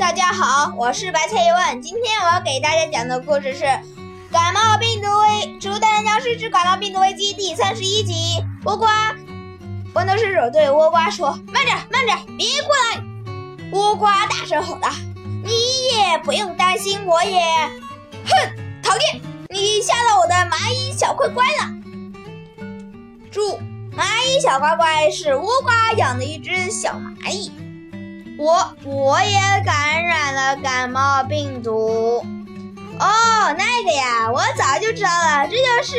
大家好，我是白菜一问。今天我要给大家讲的故事是《感冒病毒危植物大战僵尸之感冒病毒危机》第三十一集。倭瓜，豌豆射手对倭瓜说：“慢着，慢着，别过来！”倭瓜大声吼道：“你也不用担心，我也……哼，讨厌！你吓到我的蚂蚁小乖乖了。”注：蚂蚁小乖乖是倭瓜养的一只小蚂蚁。我我也感染了感冒病毒。哦，那个呀，我早就知道了，这就是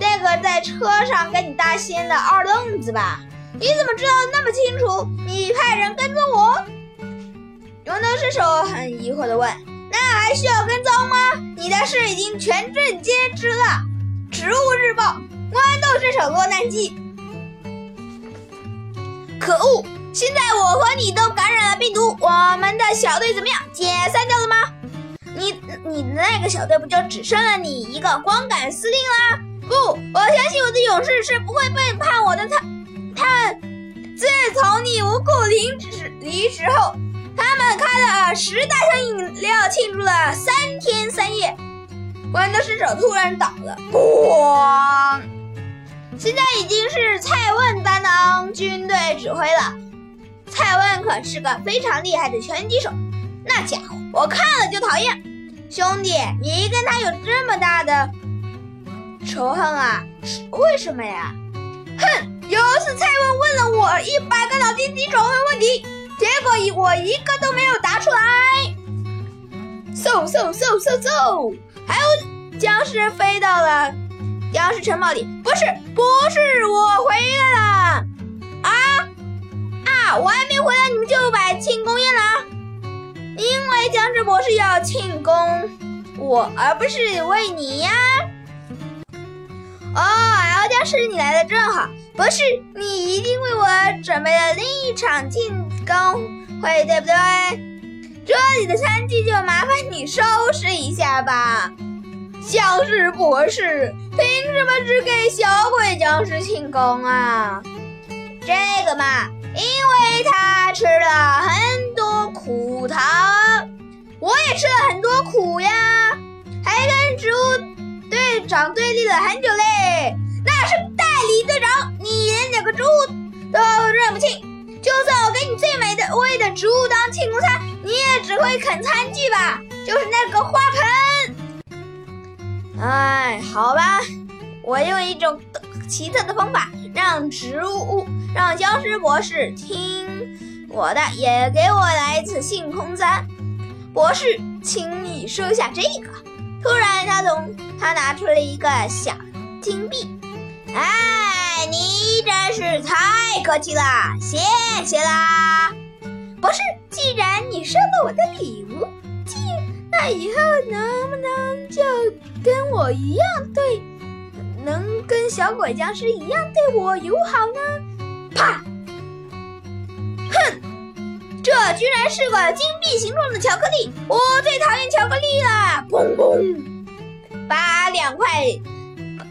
那个在车上跟你搭仙的二愣子吧？你怎么知道那么清楚？你派人跟踪我？豌豆射手很疑惑地问：“那还需要跟踪吗？你的事已经全镇皆知了。”植物日报：豌豆射手落难记。可恶！现在我和你都感染了病毒，我们的小队怎么样？解散掉了吗？你你那个小队不就只剩了你一个光杆司令啦？不，我相信我的勇士是不会背叛我的。他他自从你无故离职离职后，他们开了十大箱饮料庆祝了三天三夜。豌豆射手突然倒了，咣！现在已经是菜是个非常厉害的拳击手，那家伙我看了就讨厌。兄弟，你跟他有这么大的仇恨啊？为什么呀？哼，有一次蔡问问了我一百个脑筋急转弯问题，结果我一个都没有答出来。嗖嗖嗖嗖嗖，还有僵尸飞到了僵尸城堡里。不是，不是，我回来了。我还没回来，你们就摆庆功宴了？因为僵尸博士要庆功我，而不是为你呀。哦，L 僵尸，你来的正好。博士，你一定为我准备了另一场庆功会，对不对？这里的餐具就麻烦你收拾一下吧。僵尸博士，凭什么只给小鬼僵尸庆功啊？这个嘛。因为他吃了很多苦头，我也吃了很多苦呀，还跟植物队长对立了很久嘞。那是代理队长，你连两个植物都认不清。就算我给你最美的味的植物当庆功餐，你也只会啃餐具吧？就是那个花盆。哎，好吧，我用一种奇特的方法让植物。让僵尸博士听我的，也给我来一次性空餐。博士，请你收下这个。突然，他从他拿出了一个小金币。哎，你真是太客气了，谢谢啦，博士。既然你收了我的礼物，既那以后能不能就跟我一样对，能跟小鬼僵尸一样对我友好呢？啪！哼，这居然是个金币形状的巧克力，我最讨厌巧克力了！砰砰，把两块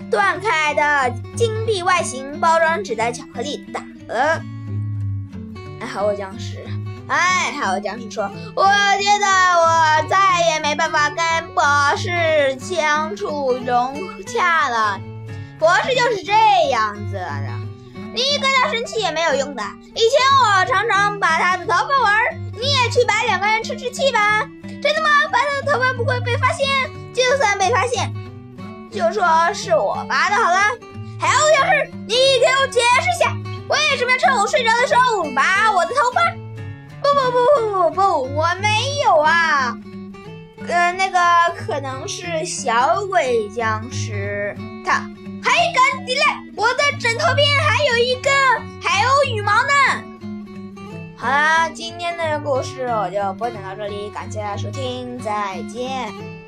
断开的金币外形包装纸的巧克力打了。还好我僵尸！哎，还有僵尸说：“我觉得我再也没办法跟博士相处融洽了。博士就是这样子的。”你跟他生气也没有用的。以前我常常拔他的头发玩，你也去拔两个人出出气吧。真的吗？拔他的头发不会被发现？就算被发现，就说是我拔的好了。还有就是，你给我解释一下，为什么趁我睡着的时候拔我的头发？不，我没有啊。呃，那个可能是小鬼僵尸，他。还敢抵赖？我的枕头边还有一根海鸥羽毛呢。好啦，今天的故事我就播讲到这里，感谢大家收听，再见。